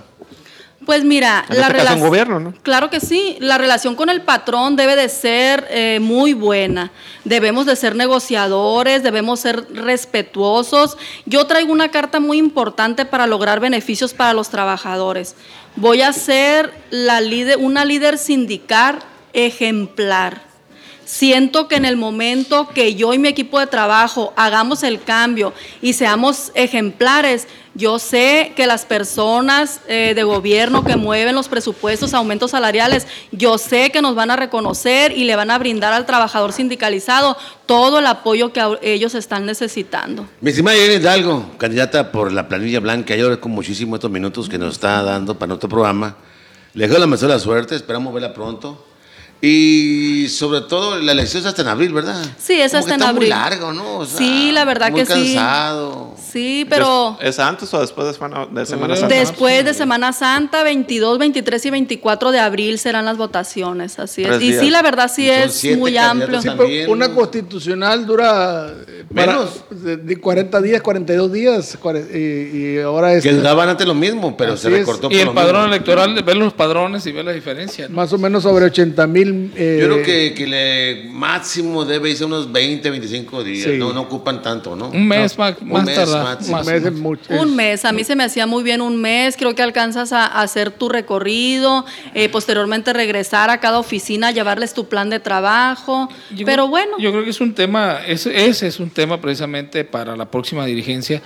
Pues mira, En este caso, relac- un gobierno, ¿no? Claro que sí, la relación con el patrón debe de ser eh, muy buena. Debemos de ser negociadores, debemos ser respetuosos. Yo traigo una carta muy importante para lograr beneficios para los trabajadores. Voy a ser la líder, una líder sindical ejemplar. Siento que en el momento que yo y mi equipo de trabajo hagamos el cambio y seamos ejemplares, yo sé que las personas eh, de gobierno que mueven los presupuestos, aumentos salariales, yo sé que nos van a reconocer y le van a brindar al trabajador sindicalizado todo el apoyo que ellos están necesitando. Mi estimada Irene Hidalgo, candidata por la planilla blanca, yo agradezco muchísimo estos minutos que nos está dando para nuestro programa. Le deseo la mejor de la suerte, esperamos verla pronto. Y sobre todo, la elección es hasta en abril, ¿verdad? Sí, es Como hasta que en está abril. muy largo, ¿no? O sea, Sí, la verdad muy que sí. cansado. Sí, pero... ¿Es, es antes o después de Semana, de semana. Santa? Después de Semana Santa, 22, 23 y 24 de abril serán las votaciones, así es. Y sí, la verdad sí es siete muy candidatos amplio. Sí, También- pero una constitucional dura eh, Menos. de de 40 días, 42 días, y, y ahora es Que daban antes lo mismo, pero se recortó Y por el lo padrón mismo. electoral, ver los padrones y ver la diferencia. ¿no? más o menos sobre 80 mil. Eh, Yo creo que, que le máximo debe irse unos 20, 25 días. Sí. No, no ocupan tanto, ¿no? Un mes más, Un más mes tardar. máximo. más- un mes es mucho. Un mes, a mí se me hacía muy bien un mes, creo que alcanzas a, a hacer tu recorrido, eh, posteriormente regresar a cada oficina, llevarles tu plan de trabajo, Yo pero creo- bueno, Yo creo que es un tema, ese, ese es un tema precisamente para la próxima dirigencia,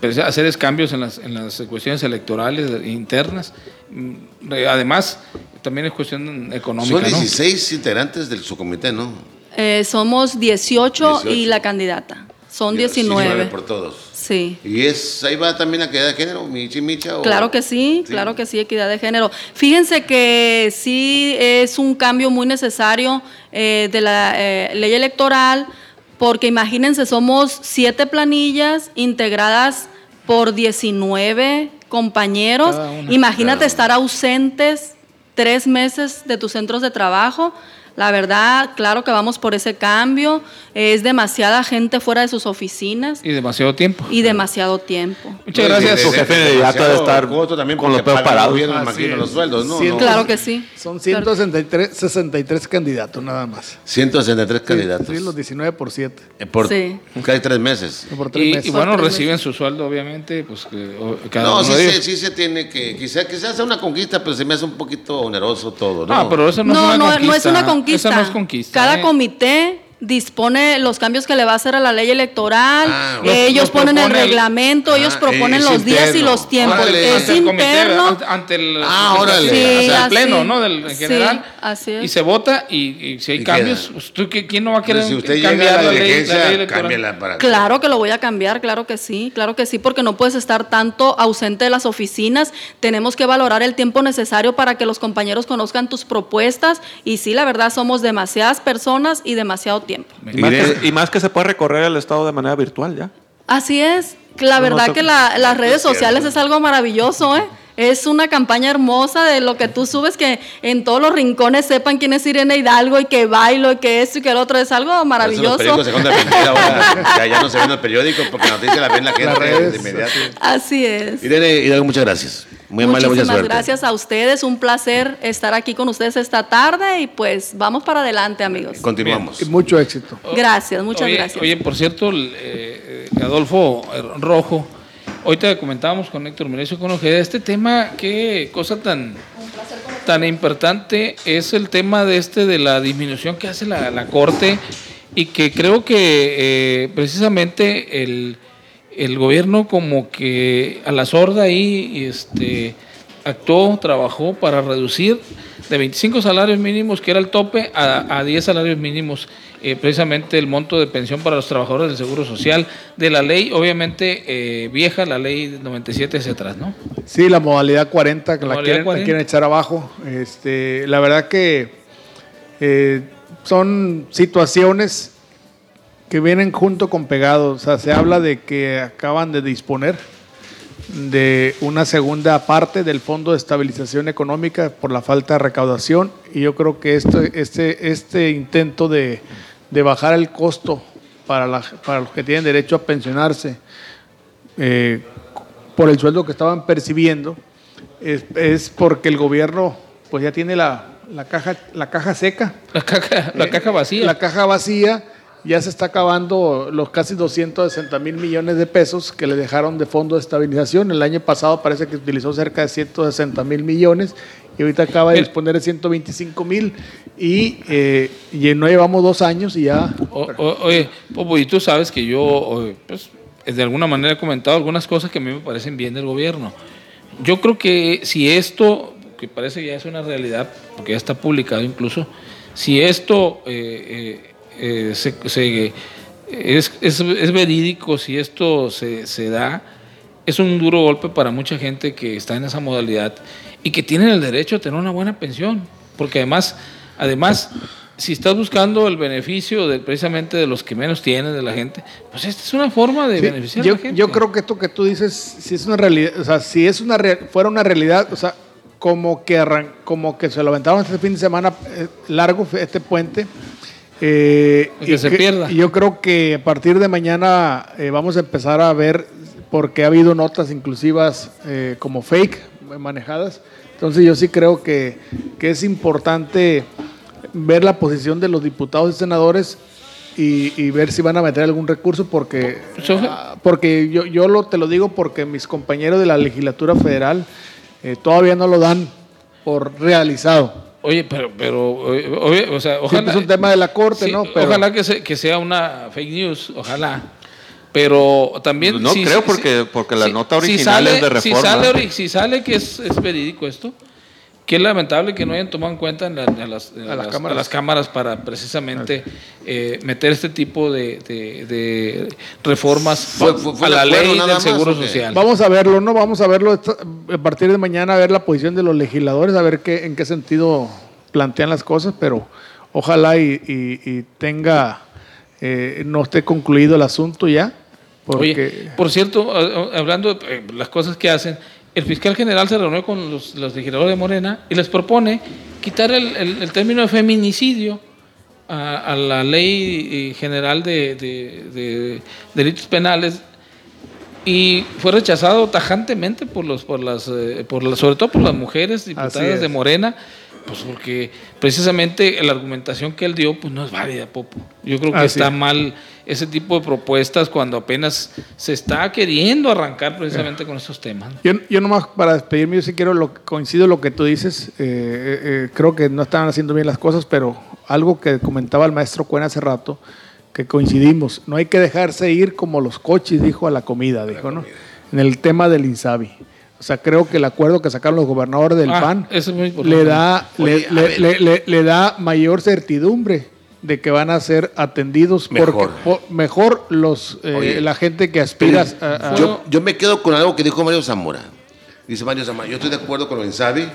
pues, hacer es cambios en las, en las cuestiones electorales internas. Mm, eh, Además, también es cuestión económica. Son ¿no? 16 integrantes del subcomité, ¿no? eh, somos 18, y 18. la candidata, son 19 19. por todos. Sí. Y es, ahí va también la equidad de género, Michi Micha. o- Claro que sí, claro que sí, equidad de género. Fíjense que sí es un cambio muy necesario eh, de la eh, ley electoral, porque imagínense, somos siete planillas integradas por 19 compañeros. Imagínate Claro. estar ausentes tres meses de tus centros de trabajo. La verdad, claro que vamos por ese cambio. Es demasiada gente fuera de sus oficinas Y demasiado tiempo. y demasiado tiempo. Muchas gracias. Su jefe de- inmediato de estar también con los peos parados. gobierno, me imagino, los sueldos, ¿no? Sí, No. Claro que sí. Son Claro. 163 63 candidatos nada más. 163 candidatos. Sí, los 19 por 7. Eh, por Sí. casi tres meses. Por tres Y, meses. y bueno, Por tres reciben su sueldo, obviamente, pues que o- cada No, uno sí de se, ellos. sí se tiene que, quizás quizás sea una conquista, pero se me hace un poquito oneroso todo, ¿no? Ah, pero eso no, No, es una no, conquista. no es una conquista. Esa no es conquista. Cada ¿eh? comité dispone los cambios que le va a hacer a la ley electoral. Ah, Eh, los- ellos los ponen el reglamento, ellos Ah, proponen los días y interno. los tiempos. Órale. Es ante el comité, interno. ante- el, Ah, órale. Sí, o sea, el pleno, ¿no? Del, en Sí, general. así es. Y se vota y, y si hay Y cambios, queda. pues, ¿tú, qué- ¿quién no va a querer si usted llega cambiar a la la ley, la ley electoral? para Claro que lo voy a cambiar, claro que sí, claro que sí, porque no puedes estar tanto ausente de las oficinas. Tenemos que valorar el tiempo necesario para que los compañeros conozcan tus propuestas. Y sí, la verdad, somos demasiadas personas y demasiado tiempo. Y más, que, y más que se puede recorrer el estado de manera virtual ya. Así es. La verdad no, que la- las redes sociales es algo maravilloso, ¿eh? Es una campaña hermosa de lo que tú subes, que en todos los rincones sepan quién es Irene Hidalgo y que bailo y que esto y que el otro. Es algo eso maravilloso. Los periódicos se ahora. ya, ya no se ven los periódicos porque la noticia la ven la gente redes. de inmediato. Así es. Irene Hidalgo, muchas gracias. Muy amable, mucha Muchísimas suerte. gracias a ustedes. Un placer estar aquí con ustedes esta tarde y pues vamos para adelante, amigos. Continuamos. Mucho éxito. Gracias, muchas oye, gracias. Oye, por cierto, eh, eh, Adolfo eh, Rojo, hoy te comentábamos con Héctor Merecio con Ojeda, este tema, qué cosa tan, tan importante es el tema de este de la disminución que hace la, la Corte y que creo que eh, precisamente el, el gobierno como que a la sorda ahí este, actuó, trabajó para reducir de 25 salarios mínimos, que era el tope, a, a 10 salarios mínimos, eh, precisamente el monto de pensión para los trabajadores del Seguro Social, de la ley, obviamente eh, vieja, la ley 97 hacia atrás, ¿no? Sí, la modalidad 40 que la quieren, la 40. quieren echar abajo. Este, la verdad que eh, son situaciones que vienen junto con pegados. O sea, se habla de que acaban de disponer de una segunda parte del Fondo de Estabilización Económica por la falta de recaudación y yo creo que esto, este, este intento de, de bajar el costo para, la- para los que tienen derecho a pensionarse eh, por el sueldo que estaban percibiendo, es, es porque el gobierno pues ya tiene la, la caja, la caja seca. La caja, la Eh, caja vacía. La caja vacía, ya se está acabando los casi 260 mil millones de pesos que le dejaron de fondo de estabilización. El año pasado parece que utilizó cerca de 160 mil millones y ahorita acaba de disponer de 125 mil y, eh, y no llevamos dos años y ya... O- o- oye, Popo, y tú sabes que yo, pues, de alguna manera he comentado algunas cosas que a mí me parecen bien del gobierno. Yo creo que si esto, que parece que ya es una realidad, porque ya está publicado incluso, si esto eh, eh, eh, se, se- es, es- es verídico, si esto se, se da, es un duro golpe para mucha gente que está en esa modalidad y que tienen el derecho a tener una buena pensión, porque además, además, si estás buscando el beneficio de, precisamente de los que menos tienen, de la gente, pues esta es una forma de Sí, beneficiar yo, a la gente. yo creo que esto que tú dices, si es una realidad, o sea, si es una fuera una realidad, o sea, como que arran- como que se lo aventaron este fin de semana eh, largo este puente. Eh, Que se pierda. y yo creo que a partir de mañana eh, vamos a empezar a ver, porque ha habido notas inclusivas eh, como fake manejadas. Entonces yo sí creo que, que es importante ver la posición de los diputados y senadores y, y ver si van a meter algún recurso porque ah, porque yo, yo lo, te lo digo porque mis compañeros de la legislatura federal eh, todavía no lo dan por realizado. Oye, pero, pero oye, o sea, ojalá. Siempre es un tema de la corte, Sí, ¿no? Pero- Ojalá que, se- que sea una fake news, ojalá. Pero también. No creo porque- porque la nota original es de Si Reforma. sale, ori- si sale que es, es verídico esto, que es lamentable que no hayan tomado en cuenta en, la- en las, en A las las- cámaras. a las cámaras para precisamente eh, meter este tipo de, de- de reformas Fue- fue- fue a la ley del más, Seguro ¿o qué? Social. Vamos a verlo, ¿no? Vamos a verlo a partir de mañana, a ver la posición de los legisladores, a ver qué, en qué sentido plantean las cosas, pero ojalá y, y- y tenga, eh, no esté concluido el asunto ya. Porque, Oye, por cierto, hablando de eh, las cosas que hacen, el fiscal general se reunió con los, los legisladores de Morena y les propone quitar el, el- el término de feminicidio a, a la ley eh, general de, de- de delitos penales y fue rechazado tajantemente por los por las eh, por las- sobre todo por las mujeres diputadas de Morena pues porque precisamente la argumentación que él dio pues no es válida Popo yo creo que está es. mal ese tipo de propuestas cuando apenas se está queriendo arrancar precisamente con esos temas ¿no? Yo, yo nomás para despedirme, yo sí quiero, lo, coincido lo que tú dices, eh, eh, eh, creo que no están haciendo bien las cosas, pero algo que comentaba el maestro Cuen hace rato, que coincidimos, no hay que dejarse ir como los coches, dijo a la comida, dijo, ¿no? En el tema del INSABI. O sea, creo que el acuerdo que sacaron los gobernadores del Ah, PAN es le da, Oye, le, a le- ver. le- le- le da mayor certidumbre de que van a ser atendidos Mejor. porque po- mejor los eh, Oye, la gente que aspira a, a- Yo, yo me quedo con algo que dijo Mario Zamora. Dice Mario Zamora, yo estoy de acuerdo con lo Insabi,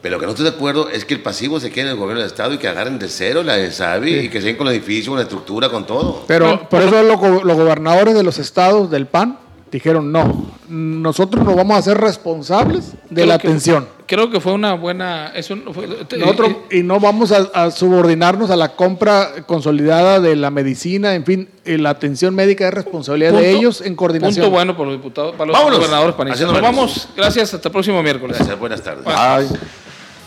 pero lo que no estoy de acuerdo es que el pasivo se quede en el gobierno del Estado y que agarren de cero la Insabi y que siguen con el edificio, con la estructura, con todo. Pero por eso los, go- los gobernadores de los estados del PAN dijeron no, nosotros nos vamos a hacer responsables de Creo la que- atención. creo que fue una buena eso no fue- Nosotros, y no vamos a, a subordinarnos a la compra consolidada de la medicina, en fin, eh, la atención médica es responsabilidad de ellos en coordinación. punto bueno para los diputados para los Vámonos. gobernadores panistas nos vamos gracias hasta el próximo miércoles Gracias, buenas tardes. Ay.